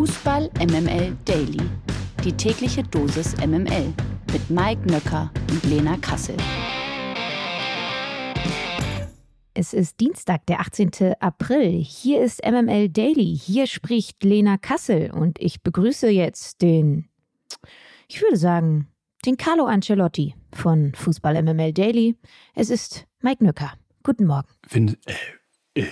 Fußball MML Daily. Die tägliche Dosis MML mit Mike Nöcker und Lena Kassel. Es ist Dienstag, der 18. April. Hier ist MML Daily. Hier spricht Lena Kassel und ich begrüße jetzt den, ich würde sagen, den Carlo Ancelotti von Fußball MML Daily. Es ist Mike Nöcker. Guten Morgen. Find, äh,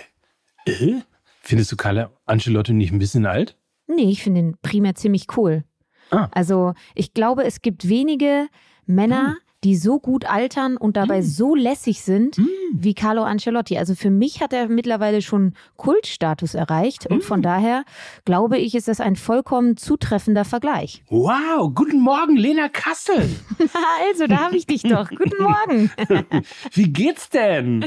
äh, äh? Findest du Carlo Ancelotti nicht ein bisschen alt? Nee, ich finde ihn primär ziemlich cool. Ah. Also, ich glaube, es gibt wenige Männer, hm die so gut altern und dabei mm. so lässig sind mm. Wie Carlo Ancelotti. Also für mich hat er mittlerweile schon Kultstatus erreicht und von daher glaube ich, ist das ein vollkommen zutreffender Vergleich. Wow, guten Morgen, Lena Kassel. also, da habe ich dich doch. guten Morgen. wie geht's denn?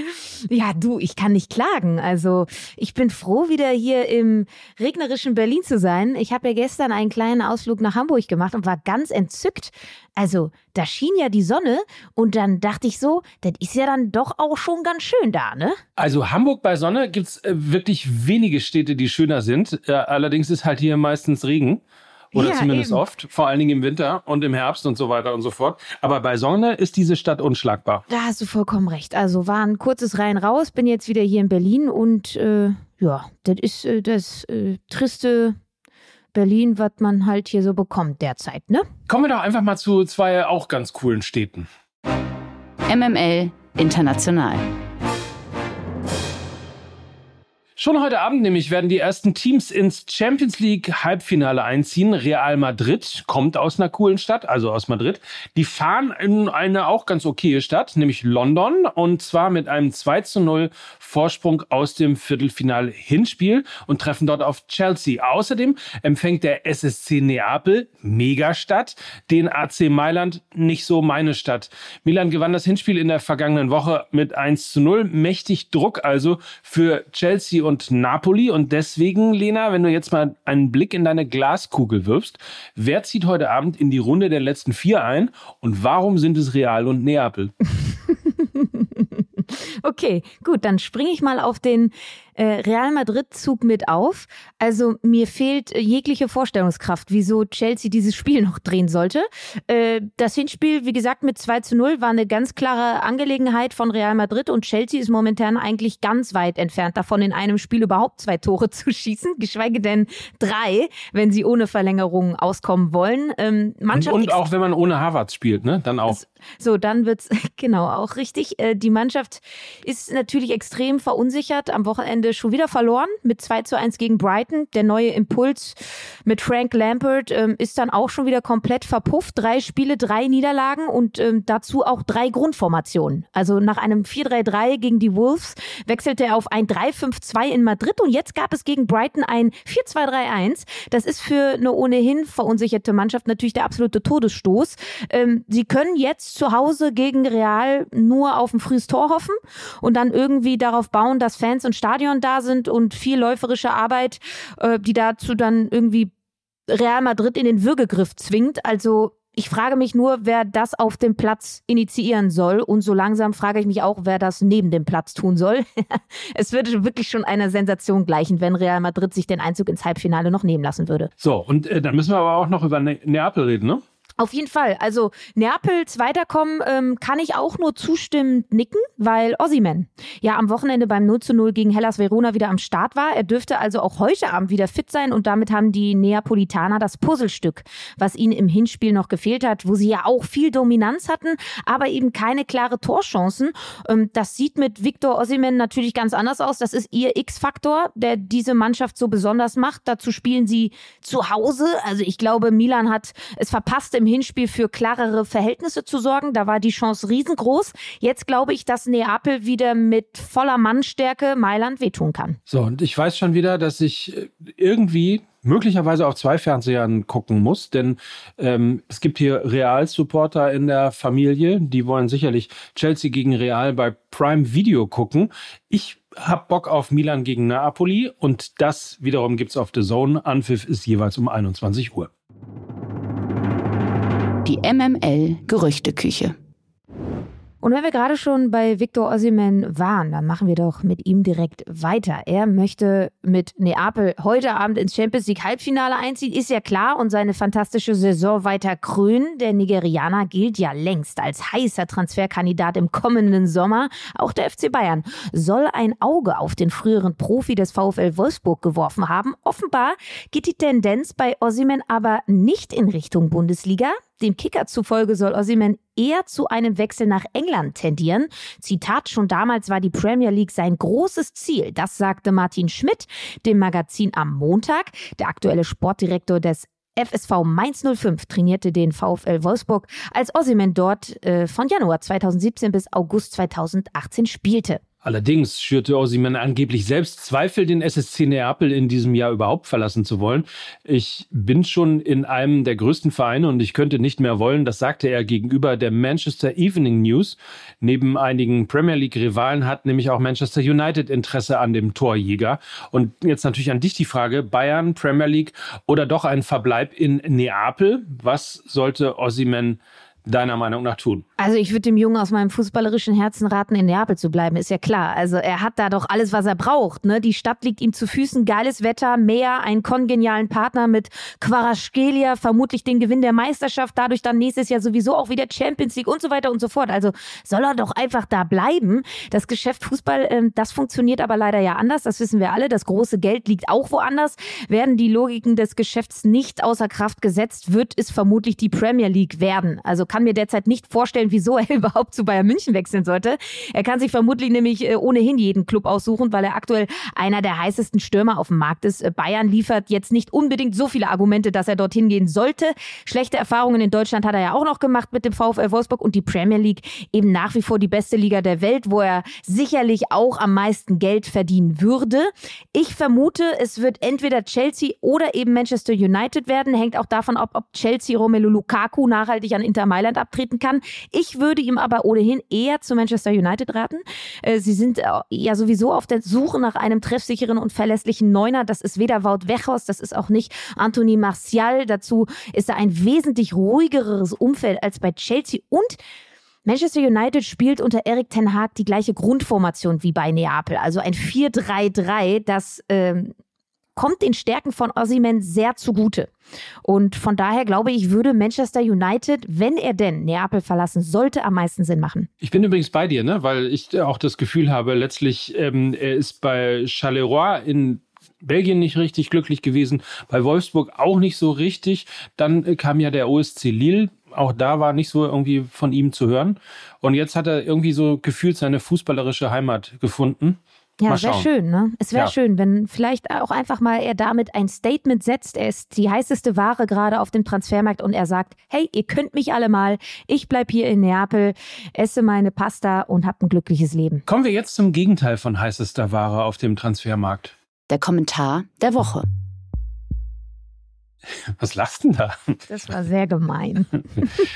Ja, du, ich kann nicht klagen. Also, ich bin froh, wieder hier im regnerischen Berlin zu sein. Ich habe ja gestern einen kleinen Ausflug nach Hamburg gemacht und war ganz entzückt. Also, da schien ja die Sonne und dann dachte ich so, das ist ja dann doch auch schon ganz schön da, ne? Also Hamburg bei Sonne gibt es äh, wirklich wenige Städte, die schöner sind. Äh, allerdings ist halt hier meistens Regen. Oder ja, zumindest eben. oft, vor allen Dingen im Winter und im Herbst und so weiter und so fort. Aber bei Sonne ist diese Stadt unschlagbar. Da hast du vollkommen recht. Also war ein kurzes Rein raus, bin jetzt wieder hier in Berlin und äh, ja, das ist äh, das äh, triste Berlin, was man halt hier so bekommt derzeit, ne? Kommen wir doch einfach mal zu zwei auch ganz coolen Städten. MML International. Schon heute Abend nämlich werden die ersten Teams ins Champions League Halbfinale einziehen. Real Madrid kommt aus einer coolen Stadt, also aus Madrid. Die fahren in eine auch ganz okaye Stadt, nämlich London, und zwar mit einem 2 zu 0 Vorsprung aus dem Viertelfinale Hinspiel und treffen dort auf Chelsea. Außerdem empfängt der SSC Neapel, Megastadt, den AC Mailand, nicht so meine Stadt. Milan gewann das Hinspiel in der vergangenen Woche mit 1 zu 0. Mächtig Druck also für Chelsea und Napoli. Und deswegen, Lena, wenn du jetzt mal einen Blick in deine Glaskugel wirfst, wer zieht heute Abend in die Runde der letzten vier ein und warum sind es Real und Neapel? okay, gut, dann springe ich mal auf den Real Madrid-Zug mit auf. Also mir fehlt äh, jegliche Vorstellungskraft, wieso Chelsea dieses Spiel noch drehen sollte. Äh, das Hinspiel, wie gesagt, mit 2 zu 0 war eine ganz klare Angelegenheit von Real Madrid und Chelsea ist momentan eigentlich ganz weit entfernt davon, in einem Spiel überhaupt zwei Tore zu schießen, geschweige denn drei, wenn sie ohne Verlängerung auskommen wollen. Ähm, Mannschaft und, und auch wenn man ohne Harvard spielt, ne? Dann auch. So, dann wird's genau auch richtig. Äh, die Mannschaft ist natürlich extrem verunsichert. Am Wochenende schon wieder verloren mit 2 zu 1 gegen Brighton. Der neue Impuls mit Frank Lampert ähm, ist dann auch schon wieder komplett verpufft. Drei Spiele, drei Niederlagen und ähm, dazu auch drei Grundformationen. Also nach einem 4-3-3 gegen die Wolves wechselte er auf ein 3-5-2 in Madrid und jetzt gab es gegen Brighton ein 4-2-3-1. Das ist für eine ohnehin verunsicherte Mannschaft natürlich der absolute Todesstoß. Ähm, sie können jetzt zu Hause gegen Real nur auf ein frühes Tor hoffen und dann irgendwie darauf bauen, dass Fans und Stadion da sind und viel läuferische Arbeit, äh, die dazu dann irgendwie Real Madrid in den Würgegriff zwingt. Also ich frage mich nur, wer das auf dem Platz initiieren soll. Und so langsam frage ich mich auch, wer das neben dem Platz tun soll. es würde wirklich schon einer Sensation gleichen, wenn Real Madrid sich den Einzug ins Halbfinale noch nehmen lassen würde. So, und äh, dann müssen wir aber auch noch über ne Neapel reden, ne? Auf jeden Fall. Also Neapels weiterkommen ähm, kann ich auch nur zustimmend nicken, weil Ossiman ja am Wochenende beim 0 zu 0 gegen Hellas Verona wieder am Start war. Er dürfte also auch heute Abend wieder fit sein und damit haben die Neapolitaner das Puzzlestück, was ihnen im Hinspiel noch gefehlt hat, wo sie ja auch viel Dominanz hatten, aber eben keine klare Torchancen. Ähm, das sieht mit Victor Ossiman natürlich ganz anders aus. Das ist ihr X-Faktor, der diese Mannschaft so besonders macht. Dazu spielen sie zu Hause. Also ich glaube, Milan hat es verpasst, im Hinspiel für klarere Verhältnisse zu sorgen. Da war die Chance riesengroß. Jetzt glaube ich, dass Neapel wieder mit voller Mannstärke Mailand wehtun kann. So, und ich weiß schon wieder, dass ich äh, irgendwie möglicherweise auf zwei Fernsehern gucken muss, denn ähm, es gibt hier Real-Supporter in der Familie, die wollen sicherlich Chelsea gegen Real bei Prime Video gucken. Ich hab Bock auf Milan gegen Napoli und das wiederum gibt's auf The Zone. Anpfiff ist jeweils um 21 Uhr die MML Gerüchteküche. Und wenn wir gerade schon bei Victor Osimhen waren, dann machen wir doch mit ihm direkt weiter. Er möchte mit Neapel heute Abend ins Champions League Halbfinale einziehen, ist ja klar, und seine fantastische Saison weiter krönen. Der Nigerianer gilt ja längst als heißer Transferkandidat im kommenden Sommer. Auch der FC Bayern soll ein Auge auf den früheren Profi des VfL Wolfsburg geworfen haben. Offenbar geht die Tendenz bei Osimhen aber nicht in Richtung Bundesliga. Dem Kicker zufolge soll Osimhen eher zu einem Wechsel nach England tendieren. Zitat, schon damals war die Premier League sein großes Ziel. Das sagte Martin Schmidt dem Magazin am Montag. Der aktuelle Sportdirektor des FSV Mainz 05 trainierte den VfL Wolfsburg, als Osimhen dort äh, von Januar 2017 bis August 2018 spielte. Allerdings schürte Osimhen angeblich selbst Zweifel, den SSC Neapel in diesem Jahr überhaupt verlassen zu wollen. Ich bin schon in einem der größten Vereine und ich könnte nicht mehr wollen, das sagte er gegenüber der Manchester Evening News. Neben einigen Premier League Rivalen hat nämlich auch Manchester United Interesse an dem Torjäger. Und jetzt natürlich an dich die Frage, Bayern, Premier League oder doch ein Verbleib in Neapel? Was sollte Osimhen deiner Meinung nach tun? Also ich würde dem Jungen aus meinem fußballerischen Herzen raten, in Neapel zu bleiben, ist ja klar. Also er hat da doch alles, was er braucht. Ne? Die Stadt liegt ihm zu Füßen, geiles Wetter, Meer, einen kongenialen Partner mit Quaraschkelia, vermutlich den Gewinn der Meisterschaft, dadurch dann nächstes Jahr sowieso auch wieder Champions League und so weiter und so fort. Also soll er doch einfach da bleiben. Das Geschäft Fußball, ähm, das funktioniert aber leider ja anders, das wissen wir alle. Das große Geld liegt auch woanders. Werden die Logiken des Geschäfts nicht außer Kraft gesetzt, wird es vermutlich die Premier League werden. Also kann mir derzeit nicht vorstellen, wieso er überhaupt zu Bayern München wechseln sollte. Er kann sich vermutlich nämlich äh, ohnehin jeden Club aussuchen, weil er aktuell einer der heißesten Stürmer auf dem Markt ist. Äh, Bayern liefert jetzt nicht unbedingt so viele Argumente, dass er dorthin gehen sollte. Schlechte Erfahrungen in Deutschland hat er ja auch noch gemacht mit dem VfL Wolfsburg und die Premier League eben nach wie vor die beste Liga der Welt, wo er sicherlich auch am meisten Geld verdienen würde. Ich vermute, es wird entweder Chelsea oder eben Manchester United werden. Hängt auch davon ab, ob Chelsea Romelu Lukaku nachhaltig an Inter Mailand abtreten kann. Ich würde ihm aber ohnehin eher zu Manchester United raten. Äh, sie sind äh, ja sowieso auf der Suche nach einem treffsicheren und verlässlichen Neuner. Das ist weder Wout Wechhaus, das ist auch nicht Anthony Martial. Dazu ist er ein wesentlich ruhigeres Umfeld als bei Chelsea und Manchester United spielt unter Erik Ten Haag die gleiche Grundformation wie bei Neapel, also ein 4-3-3, das ähm, kommt den Stärken von Osimhen sehr zugute. Und von daher glaube ich, würde Manchester United, wenn er denn Neapel verlassen sollte, am meisten Sinn machen. Ich bin übrigens bei dir, ne? weil ich auch das Gefühl habe, letztlich, ähm, er ist bei Charleroi in Belgien nicht richtig glücklich gewesen, bei Wolfsburg auch nicht so richtig. Dann äh, kam ja der OSC Lille, auch da war nicht so irgendwie von ihm zu hören. Und jetzt hat er irgendwie so gefühlt seine fußballerische Heimat gefunden. Ja, wäre schön, ne? Es wäre ja. schön, wenn vielleicht auch einfach mal er damit ein Statement setzt. Er ist die heißeste Ware gerade auf dem Transfermarkt und er sagt, hey, ihr könnt mich alle mal. Ich bleib hier in Neapel, esse meine Pasta und hab ein glückliches Leben. Kommen wir jetzt zum Gegenteil von heißester Ware auf dem Transfermarkt. Der Kommentar der Woche. Was lachst denn da? Das war sehr gemein.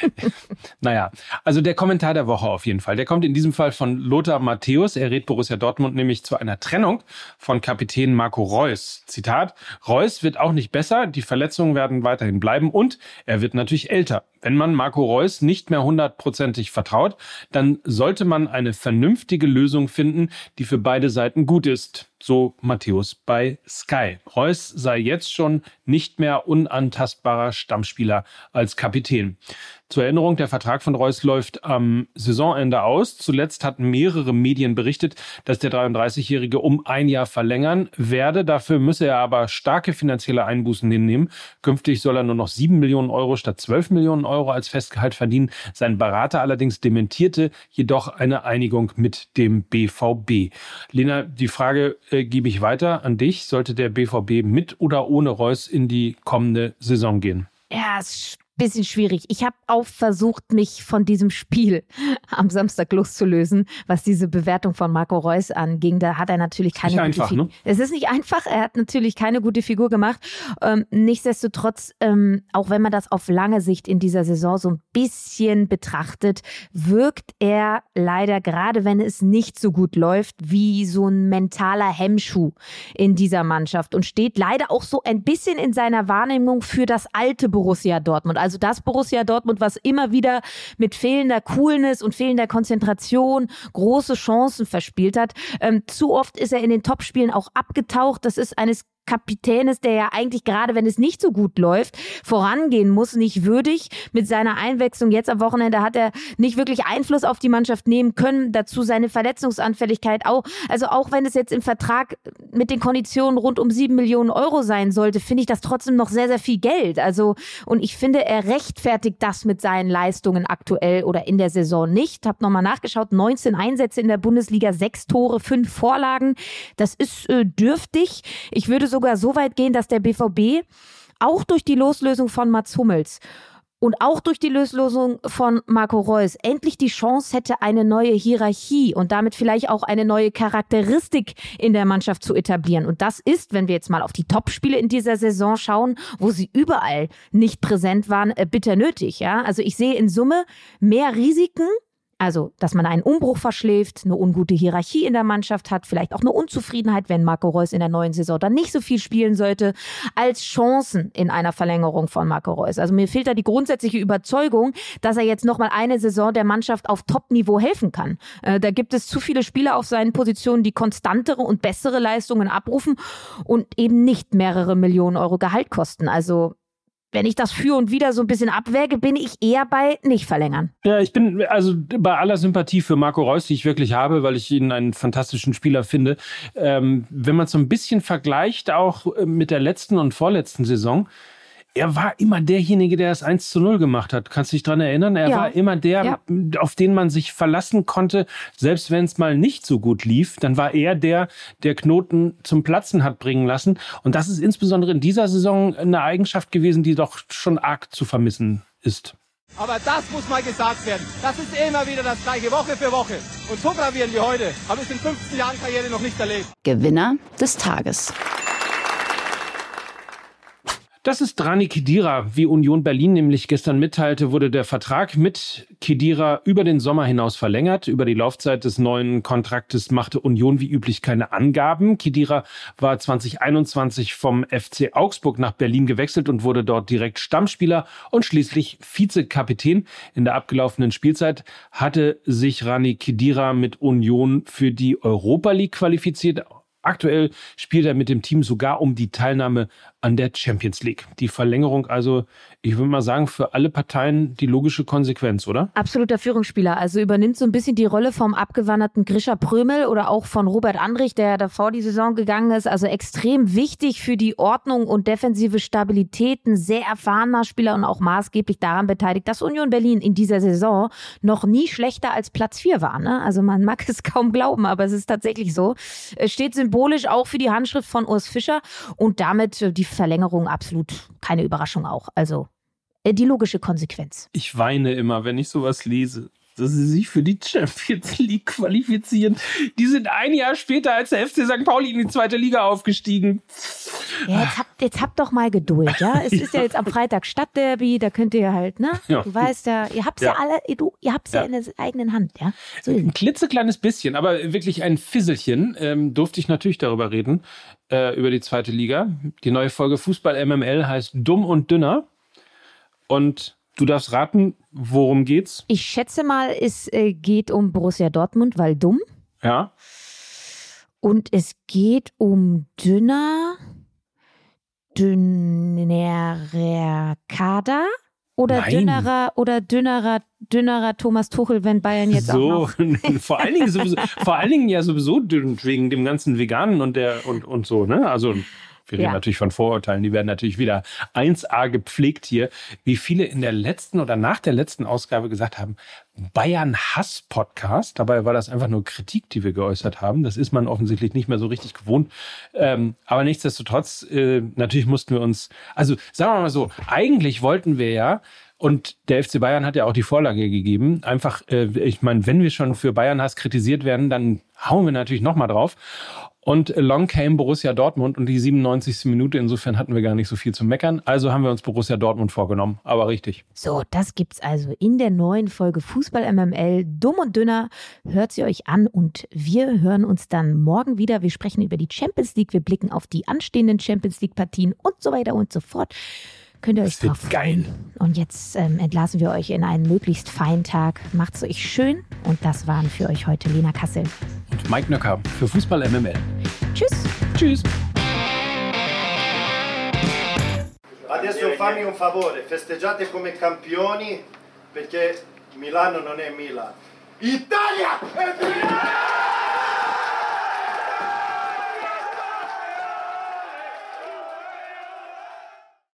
naja, also der Kommentar der Woche auf jeden Fall. Der kommt in diesem Fall von Lothar Matthäus. Er rät Borussia Dortmund nämlich zu einer Trennung von Kapitän Marco Reus. Zitat, Reus wird auch nicht besser, die Verletzungen werden weiterhin bleiben und er wird natürlich älter. Wenn man Marco Reus nicht mehr hundertprozentig vertraut, dann sollte man eine vernünftige Lösung finden, die für beide Seiten gut ist. So Matthäus bei Sky. Reus sei jetzt schon nicht mehr unantastbarer Stammspieler als Kapitän. Zur Erinnerung, der Vertrag von Reus läuft am Saisonende aus. Zuletzt hatten mehrere Medien berichtet, dass der 33-Jährige um ein Jahr verlängern werde. Dafür müsse er aber starke finanzielle Einbußen hinnehmen. Künftig soll er nur noch 7 Millionen Euro statt 12 Millionen Euro als Festgehalt verdienen. Sein Berater allerdings dementierte jedoch eine Einigung mit dem BVB. Lena, die Frage äh, gebe ich weiter an dich. Sollte der BVB mit oder ohne Reus in die kommende Saison gehen? Ja, es bisschen schwierig. Ich habe auch versucht, mich von diesem Spiel am Samstag loszulösen, was diese Bewertung von Marco Reus anging. Da hat er natürlich keine nicht einfach, Figur. Ne? Es ist nicht einfach. Er hat natürlich keine gute Figur gemacht. Ähm, nichtsdestotrotz, ähm, auch wenn man das auf lange Sicht in dieser Saison so ein bisschen betrachtet, wirkt er leider gerade, wenn es nicht so gut läuft, wie so ein mentaler Hemmschuh in dieser Mannschaft und steht leider auch so ein bisschen in seiner Wahrnehmung für das alte Borussia Dortmund Also das Borussia Dortmund, was immer wieder mit fehlender Coolness und fehlender Konzentration große Chancen verspielt hat. Ähm, zu oft ist er in den Topspielen auch abgetaucht. Das ist eines Kapitän ist, der ja eigentlich gerade, wenn es nicht so gut läuft, vorangehen muss, nicht würdig. Mit seiner Einwechslung jetzt am Wochenende hat er nicht wirklich Einfluss auf die Mannschaft nehmen können. Dazu seine Verletzungsanfälligkeit auch. Also auch wenn es jetzt im Vertrag mit den Konditionen rund um sieben Millionen Euro sein sollte, finde ich das trotzdem noch sehr, sehr viel Geld. Also, und ich finde, er rechtfertigt das mit seinen Leistungen aktuell oder in der Saison nicht. Hab nochmal nachgeschaut. 19 Einsätze in der Bundesliga, sechs Tore, fünf Vorlagen. Das ist äh, dürftig. Ich würde so sogar so weit gehen, dass der BVB auch durch die Loslösung von Mats Hummels und auch durch die Loslösung von Marco Reus endlich die Chance hätte, eine neue Hierarchie und damit vielleicht auch eine neue Charakteristik in der Mannschaft zu etablieren. Und das ist, wenn wir jetzt mal auf die Topspiele in dieser Saison schauen, wo sie überall nicht präsent waren, äh, bitter nötig. Ja, also ich sehe in Summe mehr Risiken also, dass man einen Umbruch verschläft, eine ungute Hierarchie in der Mannschaft hat, vielleicht auch eine Unzufriedenheit, wenn Marco Reus in der neuen Saison dann nicht so viel spielen sollte, als Chancen in einer Verlängerung von Marco Reus. Also mir fehlt da die grundsätzliche Überzeugung, dass er jetzt nochmal eine Saison der Mannschaft auf Top-Niveau helfen kann. Äh, da gibt es zu viele Spieler auf seinen Positionen, die konstantere und bessere Leistungen abrufen und eben nicht mehrere Millionen Euro Gehalt kosten. Also wenn ich das für und wieder so ein bisschen abwäge, bin ich eher bei nicht verlängern. Ja, ich bin also bei aller Sympathie für Marco Reus, die ich wirklich habe, weil ich ihn einen fantastischen Spieler finde. Ähm, wenn man es so ein bisschen vergleicht, auch äh, mit der letzten und vorletzten Saison, er war immer derjenige, der das 1 zu 0 gemacht hat. Kannst du dich dran erinnern? Er ja. war immer der, ja. auf den man sich verlassen konnte, selbst wenn es mal nicht so gut lief, dann war er der, der Knoten zum Platzen hat bringen lassen. Und das ist insbesondere in dieser Saison eine Eigenschaft gewesen, die doch schon arg zu vermissen ist. Aber das muss mal gesagt werden. Das ist immer wieder das gleiche, Woche für Woche. Und so gravieren wie heute habe ich in 15 Jahren Karriere noch nicht erlebt. Gewinner des Tages. Das ist Rani Kedira. Wie Union Berlin nämlich gestern mitteilte, wurde der Vertrag mit Kedira über den Sommer hinaus verlängert. Über die Laufzeit des neuen Kontraktes machte Union wie üblich keine Angaben. Kedira war 2021 vom FC Augsburg nach Berlin gewechselt und wurde dort direkt Stammspieler und schließlich Vizekapitän. In der abgelaufenen Spielzeit hatte sich Rani Kedira mit Union für die Europa League qualifiziert. Aktuell spielt er mit dem Team sogar um die Teilnahme an der Champions League. Die Verlängerung also, ich würde mal sagen, für alle Parteien die logische Konsequenz, oder? Absoluter Führungsspieler. Also übernimmt so ein bisschen die Rolle vom abgewanderten Grisha Prömel oder auch von Robert Andrich, der davor die Saison gegangen ist. Also extrem wichtig für die Ordnung und defensive Stabilität. Ein sehr erfahrener Spieler und auch maßgeblich daran beteiligt, dass Union Berlin in dieser Saison noch nie schlechter als Platz 4 war. Ne? Also man mag es kaum glauben, aber es ist tatsächlich so. Es steht symbolisch auch für die Handschrift von Urs Fischer und damit äh, die Verlängerung absolut keine Überraschung auch. Also äh, die logische Konsequenz. Ich weine immer, wenn ich sowas lese dass sie sich für die Champions League qualifizieren. Die sind ein Jahr später als der FC St. Pauli in die zweite Liga aufgestiegen. Ja, jetzt habt, jetzt habt doch mal Geduld, ja. Es ist ja jetzt am Freitag Stadtderby, da könnt ihr halt, ne? Ja. Du weißt ja, ihr habt's ja, ja alle, du, ihr habt's ja. ja. in der eigenen Hand, ja. So ein klitzekleines bisschen, aber wirklich ein Fisselchen ähm, durfte ich natürlich darüber reden, äh, über die zweite Liga. Die neue Folge Fußball MML heißt Dumm und Dünner. Und Du darfst raten, worum geht's? Ich schätze mal, es äh, geht um Borussia Dortmund, weil dumm. Ja. Und es geht um dünner, dünnerer Kader oder Nein. dünnerer oder dünnerer dünnerer Thomas Tuchel, wenn Bayern jetzt so, auch noch vor allen Dingen sowieso, vor allen Dingen ja sowieso dünn wegen dem ganzen Veganen und der und und so, ne? Also wir reden ja. natürlich von Vorurteilen, die werden natürlich wieder 1a gepflegt hier. Wie viele in der letzten oder nach der letzten Ausgabe gesagt haben, Bayern Hass Podcast. Dabei war das einfach nur Kritik, die wir geäußert haben. Das ist man offensichtlich nicht mehr so richtig gewohnt. Ähm, aber nichtsdestotrotz, äh, natürlich mussten wir uns, also sagen wir mal so, eigentlich wollten wir ja und der FC Bayern hat ja auch die Vorlage gegeben. Einfach, äh, ich meine, wenn wir schon für Bayern Hass kritisiert werden, dann hauen wir natürlich nochmal drauf. Und long came Borussia Dortmund und die 97. Minute. Insofern hatten wir gar nicht so viel zu meckern. Also haben wir uns Borussia Dortmund vorgenommen. Aber richtig. So, das gibt's also in der neuen Folge Fußball MML. Dumm und dünner. Hört sie euch an und wir hören uns dann morgen wieder. Wir sprechen über die Champions League. Wir blicken auf die anstehenden Champions League Partien und so weiter und so fort. Könnt ihr euch Das wird drauf geil. Und jetzt ähm, entlassen wir euch in einen möglichst feinen Tag. Macht's euch schön. Und das waren für euch heute Lena Kassel. Und Mike Nöcker für Fußball MML. Tschüss. Tschüss. Adesso fammi un favore, festeggiate come campioni perché Milano non è Milan. Italia è Milan!